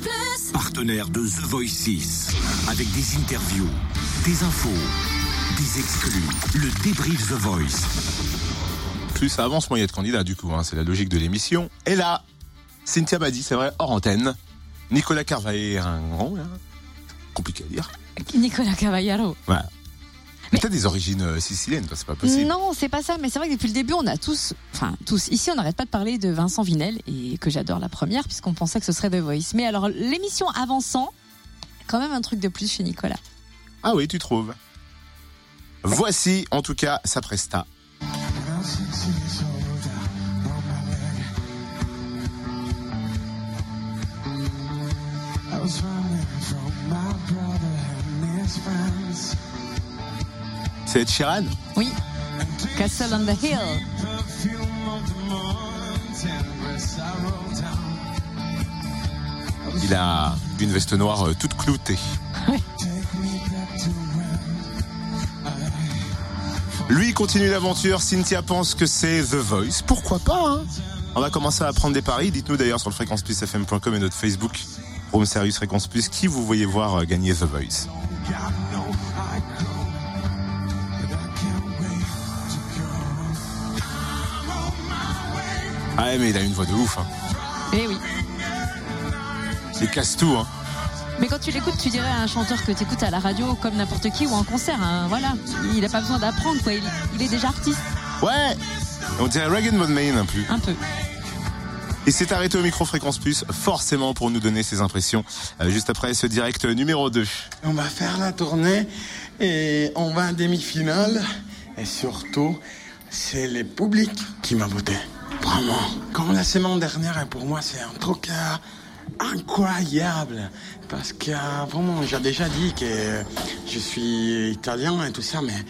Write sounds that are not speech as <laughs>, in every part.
Plus. Partenaire de The Voice 6. Avec des interviews, des infos, des exclus. Le débrief The Voice. Plus ça avance, moins il y a de candidats du coup. hein, c'est la logique de l'émission. Et là, Cynthia Badi, c'est vrai, hors antenne. Nicolas Carvalho, compliqué à dire. Nicolas Cavallaro. Voilà. Mais t'as des origines euh, siciliennes, toi, c'est pas possible. Non, c'est pas ça, mais c'est vrai que depuis le début, on a tous, enfin tous, ici, on n'arrête pas de parler de Vincent Vinel, et que j'adore la première, puisqu'on pensait que ce serait The Voice. Mais alors, l'émission avançant, quand même un truc de plus chez Nicolas. Ah oui, tu trouves. Voici, en tout cas, sa presta. C'est Ed Sheeran Oui. Castle on the Hill. Il a une veste noire euh, toute cloutée. Lui continue l'aventure. Cynthia pense que c'est The Voice. Pourquoi pas hein? On va commencer à prendre des paris. Dites-nous d'ailleurs sur le fréquenceplusfm.com et notre Facebook, Room Serious Fréquence Plus, qui vous voyez voir euh, gagner The Voice? Ah ouais, mais il a une voix de ouf. Hein. Eh oui. Il casse tout. Hein. Mais quand tu l'écoutes, tu dirais à un chanteur que tu écoutes à la radio comme n'importe qui ou en concert. hein, Voilà. Il n'a pas besoin d'apprendre, quoi. Il, il est déjà artiste. Ouais On dirait Reagan Von Main un peu. Un peu. Il s'est arrêté au micro Fréquence Plus, forcément pour nous donner ses impressions, euh, juste après ce direct numéro 2. On va faire la tournée et on va en demi-finale. Et surtout, c'est le public qui m'a voté. Vraiment. Comme la semaine dernière, pour moi, c'est un truc euh, incroyable. Parce que euh, vraiment, j'ai déjà dit que je suis italien et tout ça, mais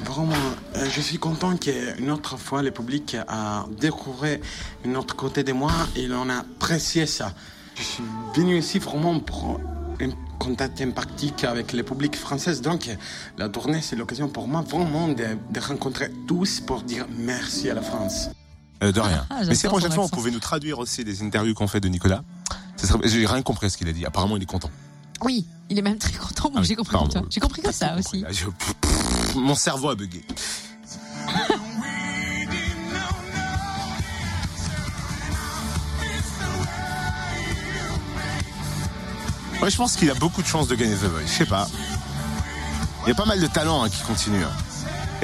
vraiment, euh, je suis content qu'une autre fois, le public a découvert un autre côté de moi et on a apprécié ça. Je suis venu ici vraiment pour un contact empathique avec le public français. Donc, la tournée, c'est l'occasion pour moi vraiment de rencontrer tous pour dire merci à la France. Euh, de rien. <laughs> Ah, Mais si la prochaine fois, on pouvait nous traduire aussi des interviews qu'on fait de Nicolas, serait- j'ai rien compris à ce qu'il a dit. Apparemment, il est content. Oui, il est même très content. Moi, Ah j'ai compris toi. J'ai compris ça aussi. Je- Mon cerveau a bugué. Ouais, je pense qu'il a beaucoup de chances de gagner The Voice. Je sais pas. Il y a pas mal de talents hein, qui continuent. hein.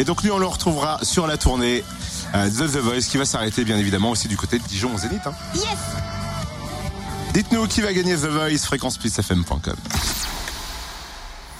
Et donc lui, on le retrouvera sur la tournée euh, de The Voice qui va s'arrêter bien évidemment aussi du côté de Dijon au Zénith. hein. Yes Dites-nous qui va gagner The Voice, fréquenceplusfm.com.